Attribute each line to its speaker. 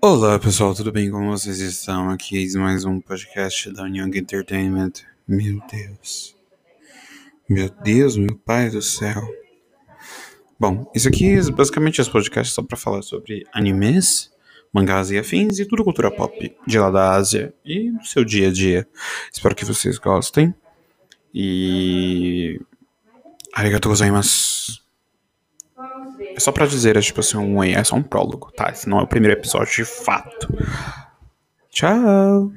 Speaker 1: Olá pessoal, tudo bem? Como vocês estão? Aqui mais um podcast da Young Entertainment. Meu Deus. Meu Deus, meu pai do céu. Bom, isso aqui é basicamente esse podcast só para falar sobre animes, mangás e afins e tudo cultura pop de lá da Ásia e do seu dia a dia. Espero que vocês gostem. E. Arigatou gozaimasu. É só pra dizer, é tipo assim, um é só um prólogo, tá? Esse não é o primeiro episódio de fato. Tchau!